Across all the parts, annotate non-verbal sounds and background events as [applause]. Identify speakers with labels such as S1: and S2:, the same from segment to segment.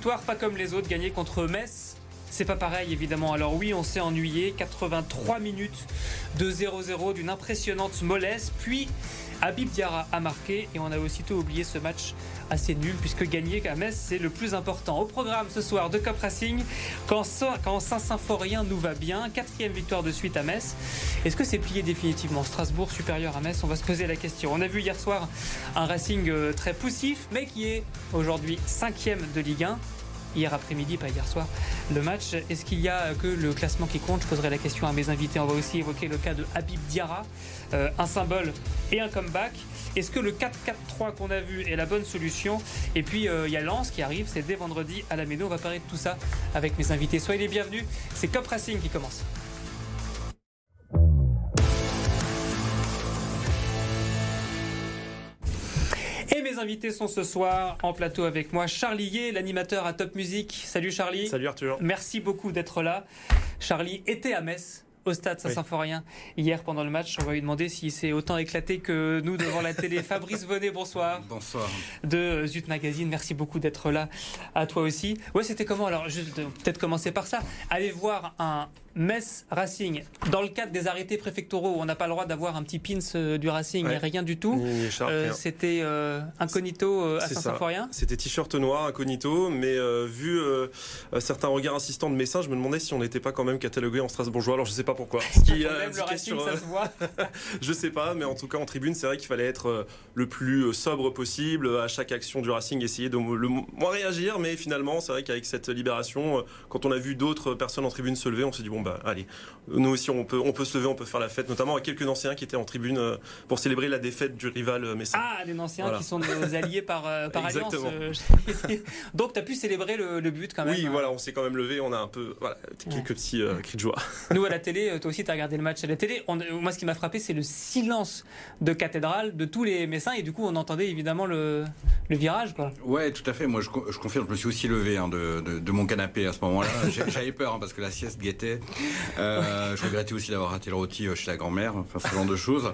S1: pas comme les autres, gagné contre Metz. C'est pas pareil évidemment. Alors oui, on s'est ennuyé. 83 minutes de 0-0 d'une impressionnante mollesse. Puis Habib Diarra a marqué et on a aussitôt oublié ce match assez nul puisque gagner à Metz c'est le plus important. Au programme ce soir de Cop Racing, quand, quand Saint-Symphorien nous va bien, quatrième victoire de suite à Metz. Est-ce que c'est plié définitivement? Strasbourg supérieur à Metz On va se poser la question. On a vu hier soir un Racing euh, très poussif mais qui est aujourd'hui cinquième de Ligue 1 hier après-midi, pas hier soir, le match. Est-ce qu'il y a que le classement qui compte? Je poserai la question à mes invités. On va aussi évoquer le cas de Habib Diarra, euh, un symbole et un comeback. Est-ce que le 4-4-3 qu'on a vu est la bonne solution? Et puis euh, il y a Lens qui arrive, c'est dès vendredi à la Méno. On va parler de tout ça avec mes invités. Soyez les bienvenus. C'est Cop Racing qui commence. Invités sont ce soir en plateau avec moi. Charlie Yé, l'animateur à Top Music. Salut Charlie.
S2: Salut Arthur.
S1: Merci beaucoup d'être là. Charlie était à Metz au stade Saint-Symphorien hier pendant le match. On va lui demander s'il s'est autant éclaté que nous devant la télé. [laughs] Fabrice Venet, bonsoir.
S3: Bonsoir.
S1: De Zut Magazine, merci beaucoup d'être là. À toi aussi. Ouais, c'était comment? Alors, juste peut-être commencer par ça. Allez voir un Metz Racing, dans le cadre des arrêtés préfectoraux, on n'a pas le droit d'avoir un petit pins euh, du Racing, rien du tout. Euh, c'était euh, incognito à Saint-Symphorien
S2: C'était t-shirt noir, incognito, mais vu certains regards insistants de Messin, je me demandais si on n'était pas quand même catalogué en strasbourgeois. Alors je sais pas pourquoi.
S1: Ce qui, le Racing, ça se voit. [laughs]
S2: je sais pas, mais en tout cas en tribune, c'est vrai qu'il fallait être le plus sobre possible à chaque action du Racing, essayer de le moins réagir, mais finalement, c'est vrai qu'avec cette libération, quand on a vu d'autres personnes en tribune se lever, on s'est dit bon bah allez, nous aussi on peut, on peut se lever, on peut faire la fête, notamment avec quelques anciens qui étaient en tribune euh, pour célébrer la défaite du rival euh, Messin.
S1: Ah, des anciens qui sont nos [laughs] alliés par, euh, par alliance. [laughs] Donc tu as pu célébrer le, but quand même.
S2: Oui, voilà, on s'est quand même levé, on a un peu, voilà, quelques petits cris de joie. [laughs]
S1: Nous à la télé, toi aussi tu as regardé le match à la télé. moi ce qui m'a frappé c'est le silence de cathédrale de tous les Messins et du coup on entendait évidemment le, le virage. Quoi.
S3: Ouais, tout à fait. Moi je, je confirme, je me suis aussi levé hein, de, de, mon canapé à ce moment-là. J'avais peur hein, parce que la sieste guettait. Euh, je regrettais aussi d'avoir raté le rôti euh, chez la grand-mère, enfin ce genre de choses.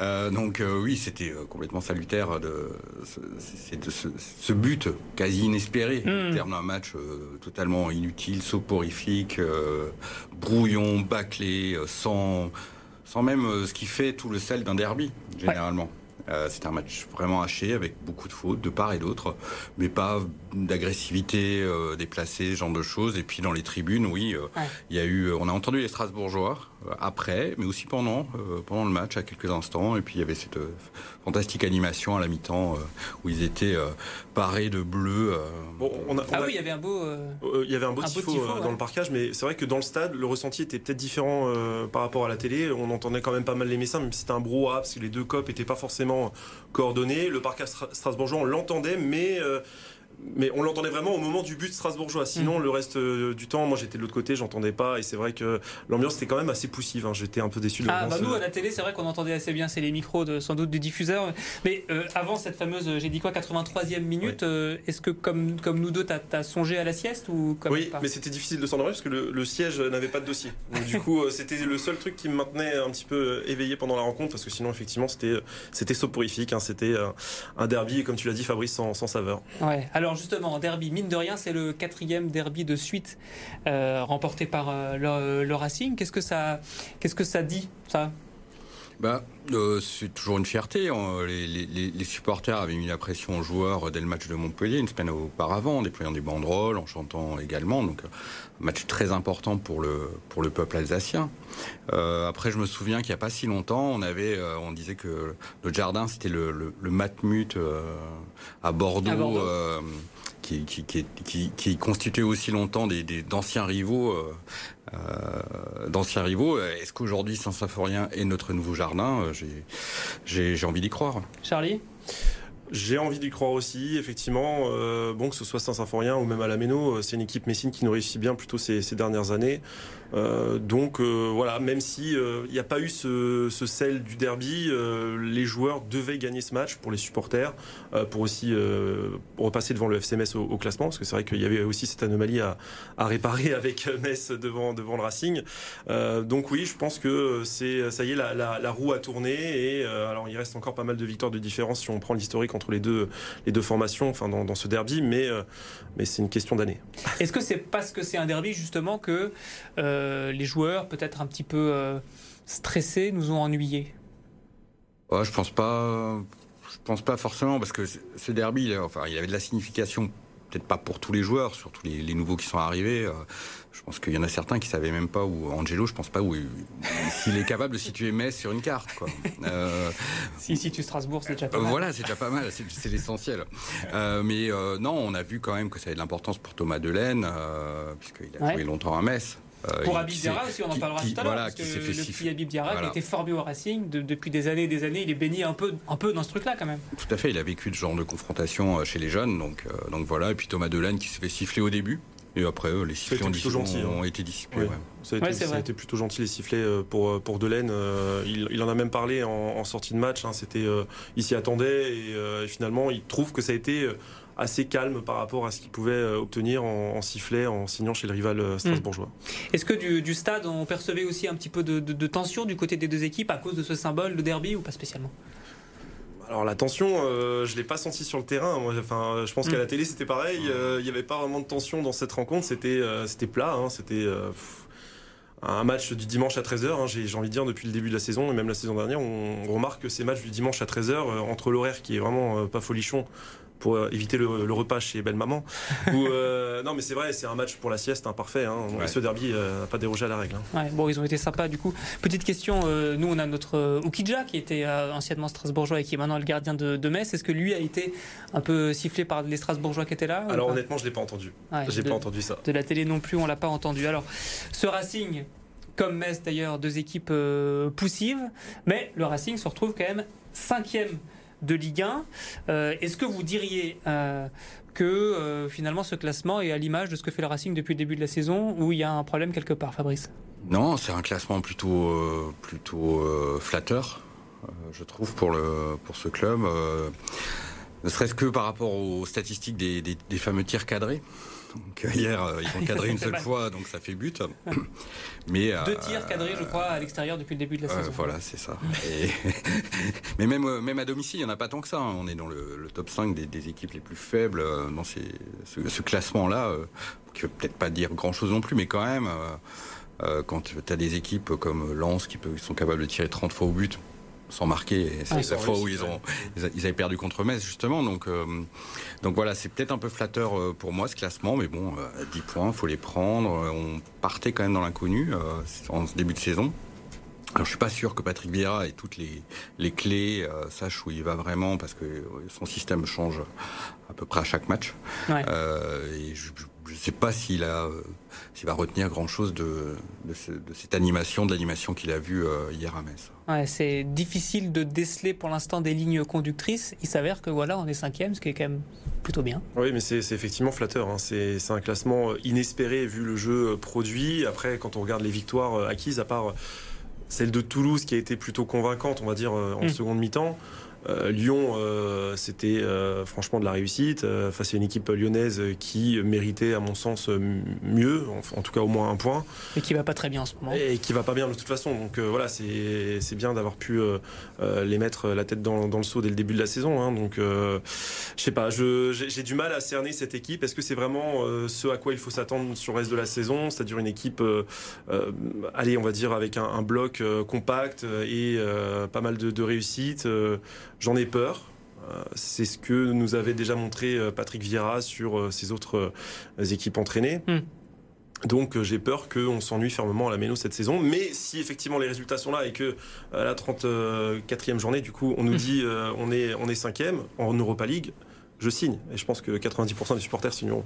S3: Euh, donc oui, c'était complètement salutaire de, ce, ce, but quasi inespéré, mmh. terme d'un match totalement inutile, soporifique, brouillon, bâclé, sans, sans même ce qui fait tout le sel d'un derby, généralement. Euh, c'est un match vraiment haché avec beaucoup de fautes de part et d'autre, mais pas d'agressivité euh, déplacée, ce genre de choses. Et puis dans les tribunes, oui, euh, il y a eu, on a entendu les Strasbourgeois après, mais aussi pendant pendant le match à quelques instants. Et puis il y avait cette fantastique animation à la mi-temps où ils étaient parés de bleu.
S1: ah oui, il y avait un beau,
S2: il y avait un beau tifo, dans le parcage, mais c'est vrai que dans le stade, le ressenti était peut-être différent par rapport à la télé. On entendait quand même pas mal les messins, même si c'était un brouhaha, parce que les deux copes n'étaient pas forcément coordonné. Le parc strasbourgeois, on l'entendait, mais euh, mais on l'entendait vraiment au moment du but strasbourgeois. Sinon, mm. le reste euh, du temps, moi j'étais de l'autre côté, j'entendais pas. Et c'est vrai que l'ambiance était quand même assez poussive. Hein. J'étais un peu déçu de
S1: Ah, bah nous, à la télé, c'est vrai qu'on entendait assez bien. C'est les micros, de, sans doute, du diffuseur. Mais euh, avant cette fameuse, j'ai dit quoi, 83e minute, euh, est-ce que comme, comme nous deux, tu as, songé à la sieste ou comme
S2: Oui, mais c'était difficile de s'endormir parce que le, siège n'avait pas de dossier. du [laughs] coup, c'était le seul truc qui me maintenait un petit peu éveillé pendant la rencontre parce que sinon, effectivement, c'était soporifique. Hein. C'était un derby, comme tu l'as dit, Fabrice, sans, sans saveur.
S1: Ouais, alors justement, en derby mine de rien, c'est le quatrième derby de suite euh, remporté par euh, le, Racing. Qu'est-ce que ça, qu'est-ce que ça dit ça?
S3: Bah, euh, c'est toujours une fierté. Hein. Les, supporters avaient mis la pression aux joueurs dès le match de Montpellier, une semaine auparavant, en déployant des banderoles, en chantant également. Donc, un match très important pour le, pour le peuple alsacien. après, je me souviens qu'il n'y a pas si longtemps, on, avait, on disait que le jardin, c'était le, le, matmut à Bordeaux. À Bordeaux qui, qui, aussi longtemps des, d'anciens rivaux. Euh, euh, d'anciens rivaux. Est-ce qu'aujourd'hui Saint-Symphorien est notre nouveau jardin? Euh, j'ai, j'ai, envie d'y croire.
S1: Charlie?
S2: J'ai envie d'y croire aussi, effectivement. bon, que ce soit Saint-Symphorien ou même à la Méno, c'est une équipe messine qui nous réussit bien plutôt ces, ces dernières années. Donc voilà, même si il n'y a pas eu ce, ce sel du derby, les joueurs devaient gagner ce match pour les supporters, pour aussi repasser devant le FCMS au, au classement, parce que c'est vrai qu'il y avait aussi cette anomalie à, à réparer [laughs] avec Metz devant devant le Racing. donc oui, je pense que c'est ça y est, la, la, la roue a tourné et alors il reste encore pas mal de victoires de différence si on prend l'historique entre les deux les deux formations, enfin dans, dans ce derby, mais mais c'est une question d'année.
S1: Est-ce que c'est parce que c'est un derby justement que euh, les joueurs, peut-être un petit peu euh, stressés, nous ont ennuyés
S3: Je pense pas. Je pense pas forcément parce que ce derby, enfin, il avait de la signification peut-être pas pour tous les joueurs, surtout les, nouveaux qui sont arrivés. Euh, je pense qu'il y en a certains qui savaient même pas où Angelo, je pense pas où s'il est capable de situer Metz sur une carte. Quoi.
S1: Euh, si situe Strasbourg, c'est déjà pas mal.
S3: Voilà, c'est déjà pas mal, c'est l'essentiel. Euh, mais non, on a vu quand même que ça avait de l'importance pour Thomas Delaine, puisqu'il a joué longtemps à Metz.
S1: Euh, pour Abib Diarra aussi, on en parlera tout à l'heure. parce que le petit Abib Diarra qui a été formé au Racing depuis des années et des années, il est baigné un peu, un peu dans ce truc-là quand même.
S3: Tout à fait, il a vécu ce genre de confrontation euh, chez les jeunes, donc, euh, donc voilà. Et puis Thomas Delaine qui s'est fait siffler au début. Et après, les sifflets ont, ont, été dissipés.
S2: Ça, a été, plutôt gentil les sifflets pour, pour Delaine. Il, en a même parlé en, sortie de match. Hein. C'était, il s'y attendait et, finalement, il trouve que ça a été assez calme par rapport à ce qu'il pouvait euh, obtenir en, sifflet en signant chez le rival euh, strasbourgeois.
S1: Hmm. Est-ce que du, stade, on percevait aussi un petit peu de, tension du côté des deux équipes à cause de ce symbole, le derby, ou pas spécialement?
S2: Alors la tension, euh, je l'ai pas senti sur le terrain. enfin, je pense qu'à la télé c'était pareil. Il n'y avait pas vraiment de tension dans cette rencontre. C'était c'était plat. Hein. c'était un match du dimanche à 13h. Hein. j'ai envie de dire depuis le début de la saison et même la saison dernière, on remarque que ces matchs du dimanche à 13h entre l'horaire qui est vraiment pas folichon pour euh, éviter le, repas chez belle maman. Euh, [laughs] non, mais c'est vrai, c'est un match pour la sieste, hein, parfait. Hein. Ce derby euh, n'a pas dérogé à la règle.
S1: Hein. bon, ils ont été sympas du coup. Petite question, nous on a notre Ukidja qui était anciennement strasbourgeois et qui est maintenant le gardien de, Metz. Est-ce que lui a été un peu sifflé par les strasbourgeois qui étaient là
S2: Alors honnêtement, je l'ai pas entendu. J'ai pas entendu ça.
S1: De la télé non plus, on l'a pas entendu. Alors, ce Racing, comme Metz d'ailleurs, deux équipes poussives, mais le Racing se retrouve quand même cinquième de Ligue 1. Euh, est-ce que vous diriez euh, que euh, finalement ce classement est à l'image de ce que fait le Racing depuis le début de la saison ou il y a un problème quelque part, Fabrice?
S3: Non, c'est un classement plutôt, plutôt flatteur, je trouve, pour, le, pour ce club. ne serait-ce que par rapport aux statistiques des, des fameux tirs cadrés. Donc, euh, hier, euh, ils ont cadré une [laughs] seule fois, donc ça fait but.
S1: Mais, Deux tirs cadrés, je crois, à l'extérieur depuis le début de la saison.
S3: Voilà, c'est ça. [laughs] Mais même, même à domicile, il n'y en a pas tant que ça. Hein. On est dans le, top 5 des, équipes les plus faibles dans ces, ce, classement-là, qui ne veut peut-être pas dire grand-chose non plus, mais quand même, quand tu as des équipes comme Lens qui sont capables de tirer 30 fois au but, sans marquer. C'est la fois où ils, ont, ils avaient perdu contre Metz, justement. Donc, euh, donc voilà, c'est peut-être un peu flatteur euh, pour moi ce classement, mais bon, 10 euh, points, faut les prendre. On partait quand même dans l'inconnu en ce début de saison. Alors, je suis pas sûr que Patrick Vieira ait toutes les, les clés, sache où il va vraiment, parce que son système change à peu près à chaque match. et je, je ne sais pas s'il a, s'il va retenir grand chose de, de, cette animation, de l'animation qu'il a vue hier à Metz.
S1: Ouais, c'est difficile de déceler pour l'instant des lignes conductrices. Il s'avère que voilà, on est cinquième, ce qui est quand même plutôt bien.
S2: Oui, mais c'est effectivement flatteur. Hein. C'est un classement inespéré vu le jeu produit. Après, quand on regarde les victoires acquises, à part celle de Toulouse qui a été plutôt convaincante, on va dire, en hmm. seconde mi-temps. Euh, Lyon, euh, c'était euh, franchement de la réussite face à une équipe lyonnaise qui méritait, à mon sens, mieux, en, tout cas au moins un point.
S1: Et qui va pas très bien en ce moment.
S2: Et qui va pas bien de toute façon. Donc voilà, c'est bien d'avoir pu les mettre la tête dans, le seau dès le début de la saison. Hein. donc je sais pas, j'ai du mal à cerner cette équipe. Est-ce que c'est vraiment ce à quoi il faut s'attendre sur le reste de la saison? C'est-à-dire une équipe, allez, on va dire avec un, bloc compact et pas mal de, de réussite J'en ai peur. Euh, c'est ce que nous avait déjà montré euh, Patrick Vieira sur euh, ses autres équipes entraînées. Hmm. Donc j'ai peur qu'on s'ennuie fermement à la Méno cette saison. Mais si effectivement les résultats sont là et que à la 34e journée, du coup, on nous hmm. dit on est on est cinquième en Europa League, je signe. Et je pense que 90% des supporters signeront.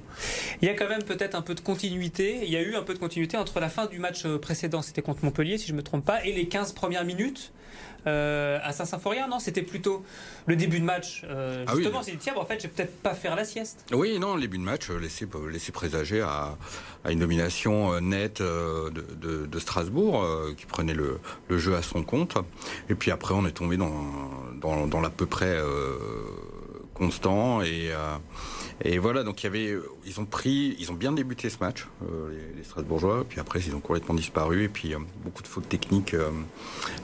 S1: Il y a quand même peut-être un peu de continuité. Il y a eu un peu de continuité entre la fin du match précédent, c'était contre Montpellier, si je ne me trompe pas, et les 15 premières minutes. Euh, à Saint-Symphorien, non C'était plutôt le début de match. Euh, ah justement, c'est tiens, en fait, je vais peut-être pas faire la sieste.
S3: Oui, non, le début de match laissait, laissait présager à, une domination nette de, Strasbourg, qui prenait le, jeu à son compte. Et puis après, on est tombé dans, dans, dans l'à peu près constant et euh, et voilà donc il y avait ils ont pris ils ont bien débuté ce match euh, les, Strasbourgeois puis après ils ont complètement disparu et puis euh, beaucoup de fautes techniques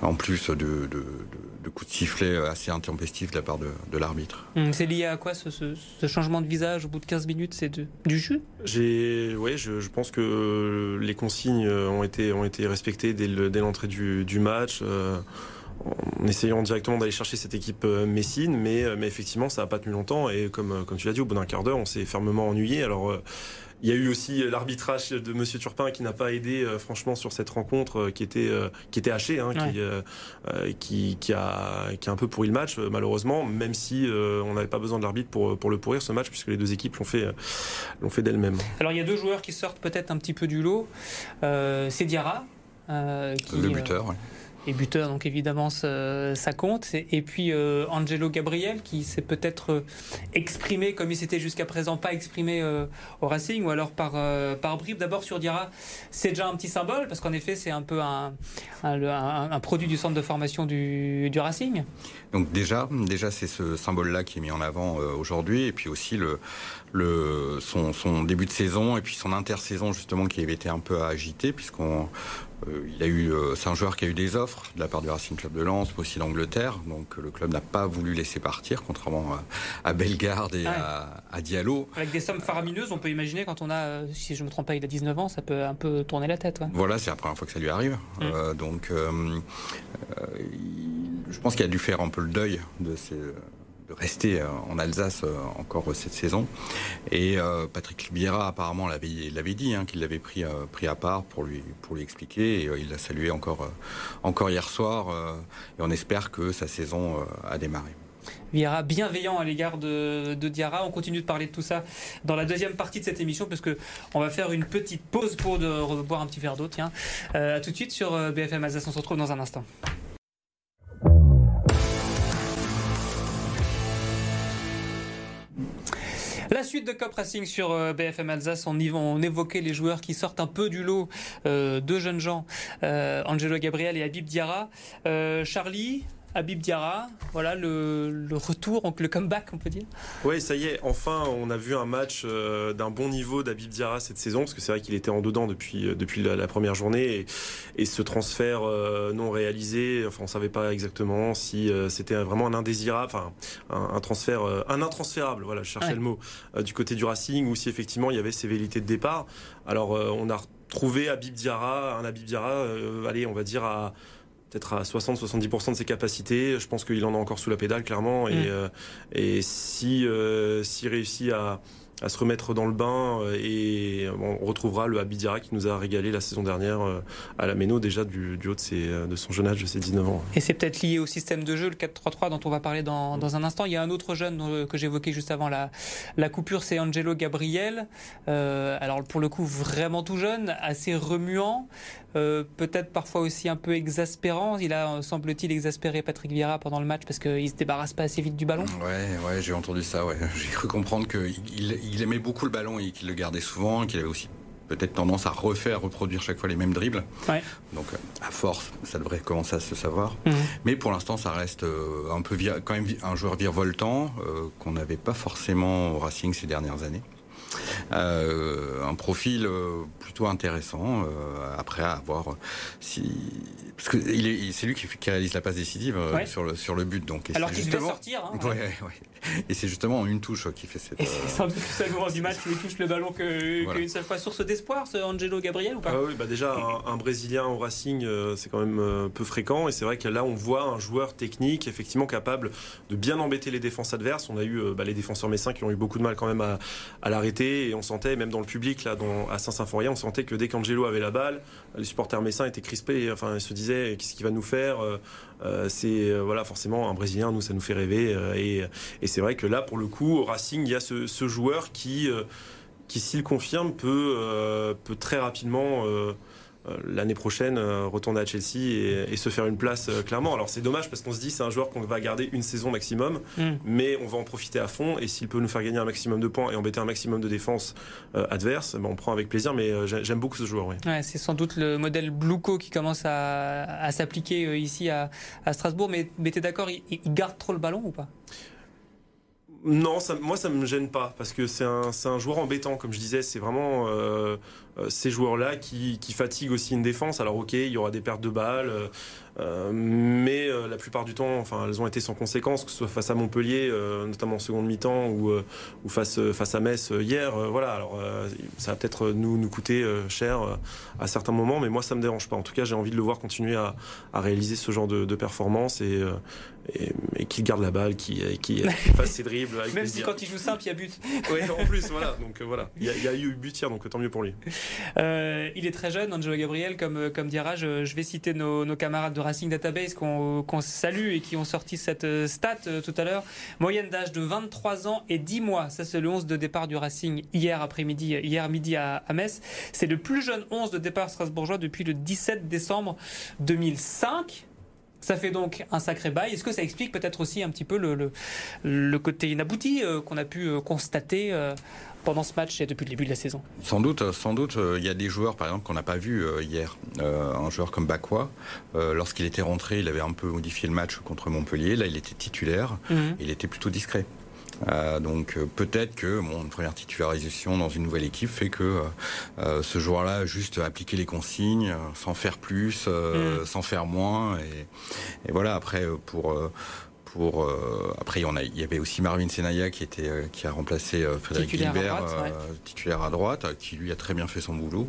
S3: en plus de, de, coups de sifflet assez intempestifs de la part de, l'arbitre.
S1: Hum, c'est lié à quoi ce, changement de visage au bout de 15 minutes? C'est du jus?
S2: J'ai ouais je, pense que les consignes ont été ont été respectées dès l'entrée du, du match en essayant directement d'aller chercher cette équipe euh, Messine, mais, euh, mais effectivement, ça n'a pas tenu longtemps. Et comme, euh, comme tu l'as dit, au bout d'un quart d'heure, on s'est fermement ennuyé. Alors, il y a eu aussi l'arbitrage de Monsieur Turpin qui n'a pas aidé, franchement, sur cette rencontre qui était qui était hachée, hein, qui, qui, a qui a un peu pourri le match, malheureusement. Même si on n'avait pas besoin de l'arbitre pour pour le pourrir ce match, puisque les deux équipes l'ont fait l'ont fait d'elles-mêmes.
S1: Alors il y a deux joueurs qui sortent peut-être un petit peu du lot. c'est Diarra.
S3: le buteur. oui
S1: et buteur, donc évidemment ça compte. Et puis euh, Angelo Gabriel qui s'est peut-être euh, exprimé comme il s'était jusqu'à présent pas exprimé euh, au Racing ou alors par, par bribes. D'abord sur Diarra, c'est déjà un petit symbole parce qu'en effet c'est un peu un, un, produit du centre de formation du, du Racing.
S3: Donc déjà, déjà c'est ce symbole-là qui est mis en avant aujourd'hui et puis aussi le, le, son, son, début de saison et puis son intersaison justement qui avait été un peu agité puisqu'on euh, il a eu, euh, c'est un joueur qui a eu des offres de la part du Racing Club de Lens, mais aussi d'Angleterre. Donc le club n'a pas voulu laisser partir, contrairement à, Bellegarde et à, Diallo.
S1: Avec des sommes faramineuses, on peut imaginer quand on a, euh, si je ne me trompe pas, il a 19 ans, ça peut un peu tourner la tête.
S3: Voilà, c'est la première fois que ça lui arrive. Mm. donc je pense qu'il a dû faire un peu le deuil de rester euh, en Alsace euh, encore cette saison. Et euh, Patrick Vieira apparemment l'avait dit, hein, qu'il l'avait pris, à part pour lui, pour lui expliquer. Et il l'a salué encore, encore hier soir. et on espère que sa saison a démarré.
S1: Vieira bienveillant à l'égard de, Diarra. On continue de parler de tout ça dans la deuxième partie de cette émission parce on va faire une petite pause pour de, boire un petit verre d'eau. Tiens, à tout de suite sur BFM Alsace. On se retrouve dans un instant. La suite de Cop Racing sur euh, BFM Alsace, on, on évoquait les joueurs qui sortent un peu du lot, euh, deux jeunes gens, euh, Angelo Gabriel et Habib Diarra. Charlie, Habib Diarra, voilà le, retour, le comeback, on peut dire.
S2: Oui, ça y est, enfin, on a vu un match euh, d'un bon niveau d'Habib Diarra cette saison, parce que c'est vrai qu'il était en dedans depuis, euh, depuis la, première journée, et, ce transfert euh, non réalisé, enfin, on savait pas exactement si c'était vraiment un indésirable, enfin, un, transfert, un intransférable, voilà, je cherchais le mot, du côté du Racing, ou si effectivement il y avait ces velléités de départ. Alors, on a retrouvé Habib Diarra, un Habib Diarra, allez, on va dire à peut-être à 60-70% de ses capacités. Je pense qu'il en a encore sous la pédale, clairement. Et, mm. euh, et si, euh, s'il réussit à, à se remettre dans le bain euh, et on retrouvera le Abidira qui nous a régalé la saison dernière euh, à la Méno déjà du, haut de, ses, de, son jeune âge de ses 19 ans.
S1: Et c'est peut-être lié au système de jeu, le 4-3-3 dont on va parler dans, dans, un instant. Il y a un autre jeune que j'évoquais juste avant la, la coupure, c'est Angelo Gabriel. Euh, alors pour le coup vraiment tout jeune, assez remuant, euh, peut-être parfois aussi un peu exaspérant. Il a semble-t-il exaspéré Patrick Vieira pendant le match parce qu'il se débarrasse pas assez vite du ballon.
S3: Ouais, ouais, j'ai entendu ça. Ouais. [laughs] J'ai cru comprendre qu'il il aimait beaucoup le ballon et qu'il le gardait souvent, qu'il avait aussi peut-être tendance à refaire, reproduire chaque fois les mêmes dribbles. Donc euh, à force, ça devrait commencer à se savoir. Mhm. Mais pour l'instant, ça reste euh, un peu quand même un joueur virevoltant euh, qu'on n'avait pas forcément au Racing ces dernières années. Un profil plutôt intéressant. après, à voir si parce que c'est lui qui, réalise la passe décisive sur le sur le but. Donc
S1: alors qu'il devait sortir. Hein,
S3: et c'est justement une touche qui fait cette.
S1: C'est un peu plus moment du match où il touche le ballon qu'une seule fois. Source d'espoir, ce Angelo Gabriel ou pas?
S2: Ah Oui, bah déjà, un, Brésilien au Racing, euh, c'est quand même euh, peu fréquent. Et c'est vrai que là, on voit un joueur technique, effectivement capable de bien embêter les défenses adverses. On a eu euh, bah, les défenseurs messins qui ont eu beaucoup de mal quand même à, l'arrêter. Et on sentait, même dans le public, là, à Saint-Symphorien, on sentait que dès qu'Angelo avait la balle, les supporters messins étaient crispés. Enfin, ils se disaient qu'est-ce qu'il va nous faire C'est voilà, forcément un Brésilien, nous ça nous fait rêver. et, c'est vrai que là, pour le coup, au Racing, il y a ce, ce joueur qui, qui s'il confirme, peut, peut très rapidement euh, l'année prochaine euh, retourner à Chelsea et, se faire une place euh, clairement. Alors c'est dommage parce qu'on se dit c'est un joueur qu'on va garder une saison maximum, mm. mais on va en profiter à fond et s'il peut nous faire gagner un maximum de points et embêter un maximum de défense adverse, ben, on prend avec plaisir. Mais j'aime beaucoup ce joueur. Oui.
S1: c'est sans doute le modèle Blouco qui commence à, s'appliquer ici à, Strasbourg. Mais, mais tu es d'accord, il garde trop le ballon ou pas?
S2: Non, ça, moi ça me gêne pas parce que c'est un, un, joueur embêtant, comme je disais. C'est vraiment euh, euh, ces joueurs-là qui, qui, fatiguent aussi une défense. Alors ok, il y aura des pertes de balles, euh, mais la plupart du temps, enfin, elles ont été sans conséquence, que ce soit face à Montpellier, notamment en seconde mi-temps, ou, ou face, face à Metz hier. voilà, alors ça va peut-être nous, nous coûter cher à certains moments, mais moi ça me dérange pas. En tout cas, j'ai envie de le voir continuer à, à réaliser ce genre de, de performance et, et, qu'il garde la balle, qui, qui, fasse ses dribbles. [laughs]
S1: Même si quand il joue simple, il y a but.
S2: Oui, en plus, voilà. Donc euh, voilà, il y, a, eu but hier, donc tant mieux pour lui.
S1: Euh, il est très jeune, Angelo Gabriel, comme, euh, dira. Je, vais citer nos, camarades de Racing Database qu'on salue et qui ont sorti cette stat tout à l'heure. Moyenne d'âge de 23 ans et 10 mois. Ça, c'est le 11 de départ du Racing hier après-midi, hier midi à, Metz. C'est le plus jeune 11 de départ strasbourgeois depuis le 17 décembre 2005. Ça fait donc un sacré bail. Est-ce que ça explique peut-être aussi un petit peu le, côté inabouti euh, qu'on a pu euh, constater euh, pendant ce match et depuis le début de la saison
S3: Sans doute, sans doute. Il y a des joueurs, par exemple, qu'on n'a pas vu hier. un joueur comme Bakwa, lorsqu'il était rentré, il avait un peu modifié le match contre Montpellier. Là, il était titulaire. Mhm. Il était plutôt discret. Euh, donc euh, peut-être que mon une première titularisation dans une nouvelle équipe fait que euh, ce joueur-là juste appliquer les consignes, sans faire plus, mm. sans faire moins, et, et voilà. Après pour pour après on a, il y avait aussi Marvin Senaya qui était qui a remplacé Frédéric Gilbert titulaire à droite qui lui a très bien fait son boulot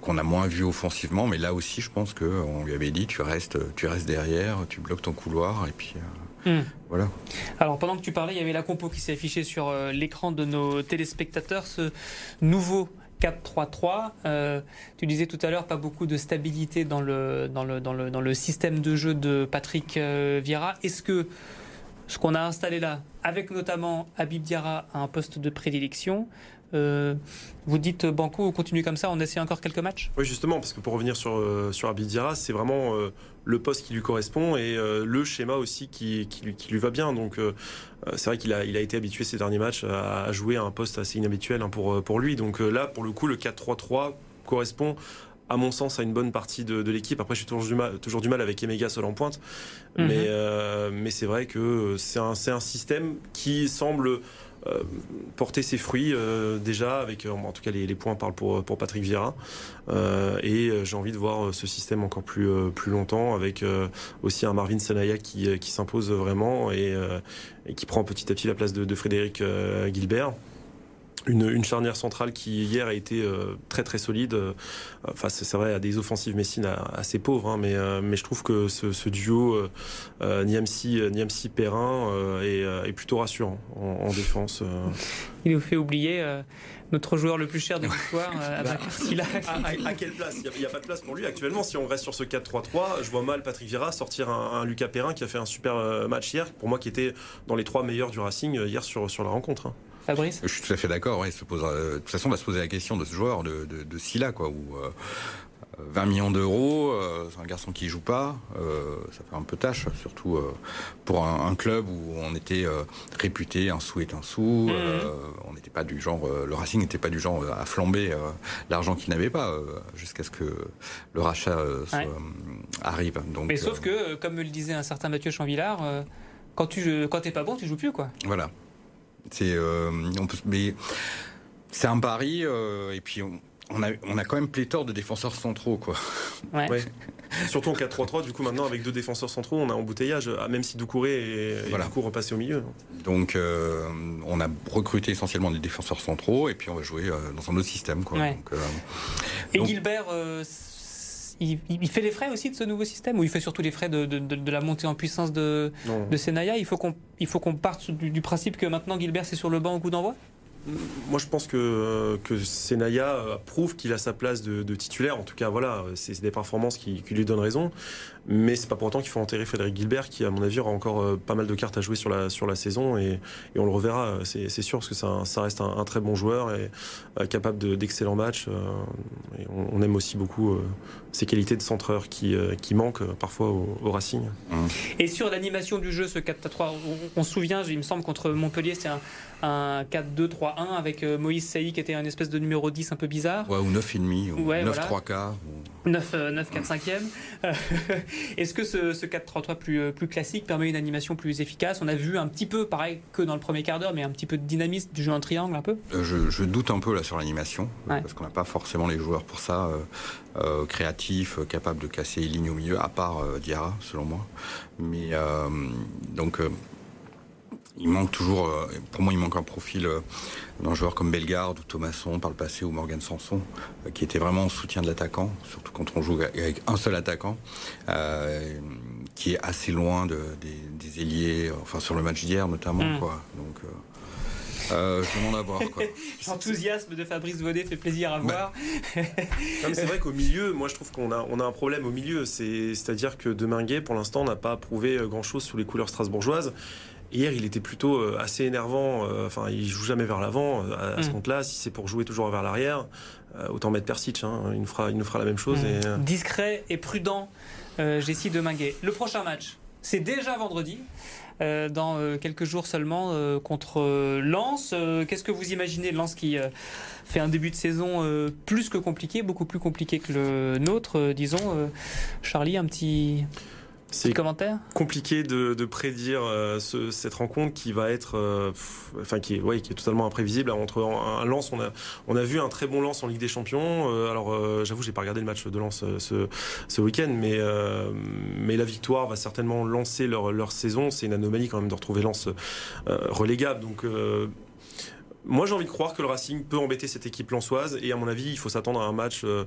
S3: qu'on a moins vu offensivement mais là aussi je pense que on lui avait dit tu restes tu restes derrière tu bloques ton couloir et puis Hmm. Voilà.
S1: Alors pendant que tu parlais, il y avait la compo qui s'est affichée sur euh, l'écran de nos téléspectateurs, ce nouveau 4-3-3. Euh, tu disais tout à l'heure, pas beaucoup de stabilité dans le, dans le, dans le, dans le système de jeu de Patrick euh, Vieira. Est-ce que ce qu'on a installé là, avec notamment Habib Diarra à un poste de prédilection, euh, vous dites Banco, on continue comme ça, on essaie encore quelques matchs?
S2: Oui, justement, parce que pour revenir sur, euh, sur Abidjara, c'est vraiment euh, le poste qui lui correspond et le schéma aussi qui, qui lui va bien. Donc, c'est vrai qu'il a, il a été habitué ces derniers matchs à, jouer à un poste assez inhabituel hein, pour, pour lui. Donc là, pour le coup, le 4-3-3 correspond à mon sens, à une bonne partie de, l'équipe. Après, je suis toujours du mal, toujours du mal avec Emega seul en pointe. Mhm. Mais, mais c'est vrai que c'est un, un système qui semble euh, porter ses fruits euh, déjà avec euh, en tout cas les, points parlent pour pour Patrick Vieira et j'ai envie de voir ce système encore plus plus longtemps avec aussi un Marvin Sanaya qui, qui s'impose vraiment et, et, qui prend petit à petit la place de, de Frédéric Gilbert une, charnière centrale qui hier a été euh, très très solide. Euh, enfin, c'est vrai, à des offensives Messines assez pauvres, hein, mais, euh, mais je trouve que ce, duo Niamsi, Niamsi Perrin est, plutôt rassurant en, défense.
S1: Il nous fait oublier notre joueur le plus cher de l'histoire, bah,
S2: à, quelle place? Il n'y a, pas de place pour lui actuellement. Si on reste sur ce 4-3-3, je vois mal Patrick Vieira sortir un, Lucas Perrin qui a fait un super match hier, pour moi qui était dans les trois meilleurs du Racing hier sur, sur la rencontre. Hein.
S1: Fabrice
S3: Je suis tout à fait d'accord. euh, de toute façon, on va se poser la question de ce joueur, de, de, Silla, quoi, où 20 euh, millions d'euros, euh, c'est un garçon qui joue pas, ça fait un peu tâche, surtout pour un, club où on était réputé un sou est un sou. Mhm. on n'était pas du genre, le Racing n'était pas du genre à flamber l'argent qu'il n'avait pas jusqu'à ce que le rachat arrive. Donc,
S1: Mais sauf que, comme me le disait un certain Mathieu Chanvillard, quand tu quand t'es pas bon, tu joues plus quoi.
S3: Voilà. C'est, euh, mais c'est un pari, euh, et puis on, a, on a quand même pléthore de défenseurs centraux, quoi.
S2: Ouais. [laughs] Surtout en 4-3-3, du coup, maintenant, avec deux défenseurs centraux, on a embouteillage, ah, même si Doucouré est, voilà. du repassé au milieu.
S3: Donc, euh, on a recruté essentiellement des défenseurs centraux, et puis on va jouer dans un autre système, quoi.
S1: et Gilbert il, fait les frais aussi de ce nouveau système ou il fait surtout les frais de, la montée en puissance de, Senaya? Il faut qu'on parte du, principe que maintenant Gilbert c'est sur le banc au coup d'envoi?
S2: Moi, je pense que, que Senaya prouve qu'il a sa place de, titulaire. En tout cas, voilà, c'est des performances qui, lui donnent raison. Mais c'est pas pour autant qu'il faut enterrer Frédéric Gilbert, qui, à mon avis, aura encore euh, pas mal de cartes à jouer sur la, sur la saison. Et, on le reverra, c'est sûr, parce que ça, reste un, très bon joueur et euh, capable d'excellents matchs. Euh, et on, aime aussi beaucoup ses qualités de centreur qui, qui manquent parfois au, Racing.
S1: Et sur l'animation du jeu, ce 4-3, on, se souvient, il me semble, contre Montpellier, c'est un un 4-2-3-1 avec euh, Moïse Saï qui était un espèce de numéro 10 un peu bizarre.
S3: Ouais, ou 9,5, ou 9-3 quarts.
S1: 9, 9 4 5 e Est-ce que ce, 4-3-3 plus, euh, plus classique permet une animation plus efficace? On a vu un petit peu, pareil que dans le premier quart d'heure, mais un petit peu de dynamisme du jeu en triangle un peu?
S3: Euh, je, doute un peu là sur l'animation, parce qu'on n'a pas forcément les joueurs pour ça, créatifs, capables de casser les lignes au milieu, à part Diarra, selon moi. Mais donc il manque toujours, euh, pour moi, il manque un profil euh, d'un joueur comme Bellegarde ou Thomasson par le passé ou Morgan Sanson, euh, qui était vraiment en soutien de l'attaquant, surtout quand on joue avec un seul attaquant, qui est assez loin de, des, ailiers, enfin sur le match d'hier notamment. Mm. Quoi. Donc, euh, je demande à voir.
S1: L'enthousiasme de Fabrice Vaudet fait plaisir à voir.
S2: c'est vrai qu'au milieu, moi je trouve qu'on a, on a un problème au milieu. C'est-à-dire que Deminguet, pour l'instant, n'a pas prouvé grand-chose sous les couleurs strasbourgeoises. Hier, il était plutôt euh, assez énervant. Euh, enfin, il joue jamais vers l'avant euh, à, ce mm. compte-là. Si c'est pour jouer toujours vers l'arrière, autant mettre Persic. Hein. Il, nous fera, il nous fera la même chose.
S1: Mm. Discret et prudent, Jessie Deminguet. Le prochain match, c'est déjà vendredi. dans quelques jours seulement contre Lens. Qu'est-ce que vous imaginez Lens qui fait un début de saison plus que compliqué, beaucoup plus compliqué que le nôtre, disons. Charlie, un petit... C'est
S2: compliqué de, prédire euh, cette rencontre qui va être, euh, enfin qui est, qui est totalement imprévisible. Entre un, lance, on a, on a vu un très bon lance en Ligue des Champions. Euh, alors, j'avoue, j'ai pas regardé le match de lance ce, ce week-end, mais mais la victoire va certainement lancer leur, leur saison. C'est une anomalie quand même de retrouver lance relégable. Donc moi, j'ai envie de croire que le Racing peut embêter cette équipe lançoise et à mon avis, il faut s'attendre à un match euh,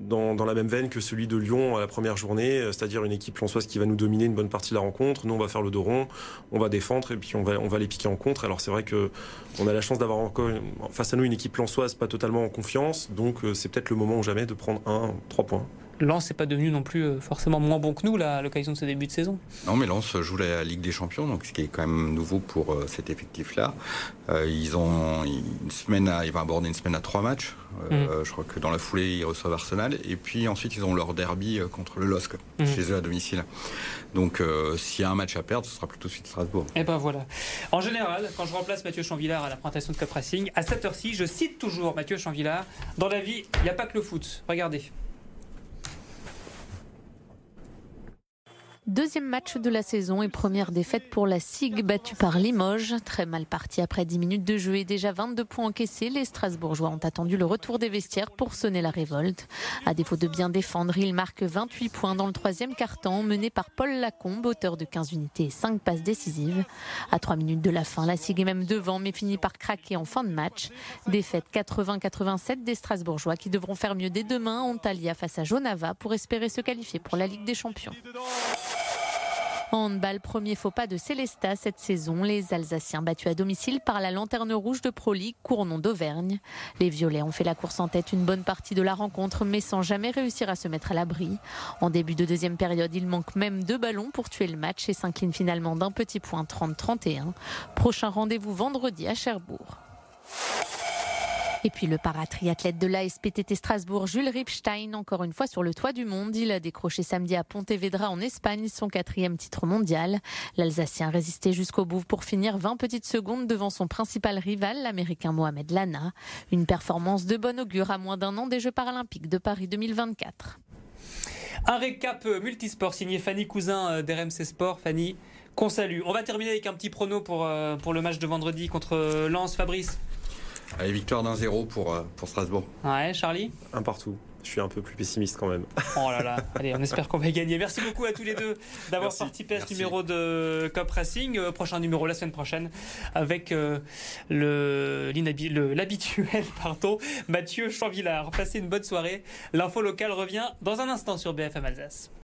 S2: dans, la même veine que celui de Lyon à la première journée, euh, c'est-à-dire une équipe lançoise qui va nous dominer une bonne partie de la rencontre. Nous, on va faire le dos rond, on va défendre et puis on va, les piquer en contre. Alors c'est vrai que on a la chance d'avoir encore face à nous une équipe lançoise pas totalement en confiance, donc euh, c'est peut-être le moment ou jamais de prendre un, trois points.
S1: Lens n'est pas devenu non plus euh, forcément moins bon que nous là, à l'occasion de ce début de saison.
S3: Non, mais Lens joue la Ligue des Champions, donc ce qui est quand même nouveau pour euh, cet effectif-là. Euh, ils ont une semaine, à, ils vont aborder une semaine à trois matchs. Mm. Je crois que dans la foulée, ils reçoivent Arsenal, et puis ensuite ils ont leur derby contre le LOSC mm. chez eux à domicile. Donc s'il y a un match à perdre, ce sera plutôt suite Strasbourg.
S1: Et eh ben voilà. En général, quand je remplace Mathieu Chanvillard à la présentation de Cup Racing, à cette heure-ci, je cite toujours Mathieu Chanvillard. Dans la vie, il n'y a pas que le foot. Regardez.
S4: Deuxième match de la saison et première défaite pour la SIG battue par Limoges. Très mal parti après 10 minutes de jeu et déjà 22 points encaissés. Les Strasbourgeois ont attendu le retour des vestiaires pour sonner la révolte. À défaut de bien défendre, ils marquent 28 points dans le troisième quart-temps, mené par Paul Lacombe, auteur de 15 unités et 5 passes décisives. À 3 minutes de la fin, la SIG est même devant, mais finit par craquer en fin de match. Défaite 80-87 des Strasbourgeois qui devront faire mieux dès demain en Talia face à Jonava pour espérer se qualifier pour la Ligue des Champions. En handball, premier faux pas de Célesta cette saison. Les Alsaciens battus à domicile par la lanterne rouge de Pro League, Cournon d'Auvergne. Les Violets ont fait la course en tête une bonne partie de la rencontre, mais sans jamais réussir à se mettre à l'abri. En début de deuxième période, il manque même deux ballons pour tuer le match et s'incline finalement d'un petit point 30-31. Prochain rendez-vous vendredi à Cherbourg. Et puis le paratriathlète de l'ASPTT Strasbourg, Jules Ripstein, encore une fois sur le toit du monde. Il a décroché samedi à Pontevedra en Espagne son quatrième titre mondial. L'Alsacien résistait jusqu'au bout pour finir 20 petites secondes devant son principal rival, l'Américain Mohamed Lana. Une performance de bon augure à moins d'un an des Jeux paralympiques de Paris 2024.
S1: Un récap multisport signé Fanny Cousin euh, d'RMC Sport. Fanny, qu'on salue. On va terminer avec un petit prono pour, euh, pour le match de vendredi contre euh, Lens. Fabrice
S3: Allez, victoire d'un zéro pour, euh, pour Strasbourg.
S1: Ouais, Charlie
S2: Un partout. Je suis un peu plus pessimiste quand même. [laughs]
S1: Oh là là, allez, on espère qu'on va gagner. Merci beaucoup à tous les deux d'avoir participé à ce numéro de Cop Racing. Euh, prochain numéro la semaine prochaine avec euh, l'habituel [laughs] pardon, Mathieu Chanvillard. Passez une bonne soirée. L'info locale revient dans un instant sur BFM Alsace.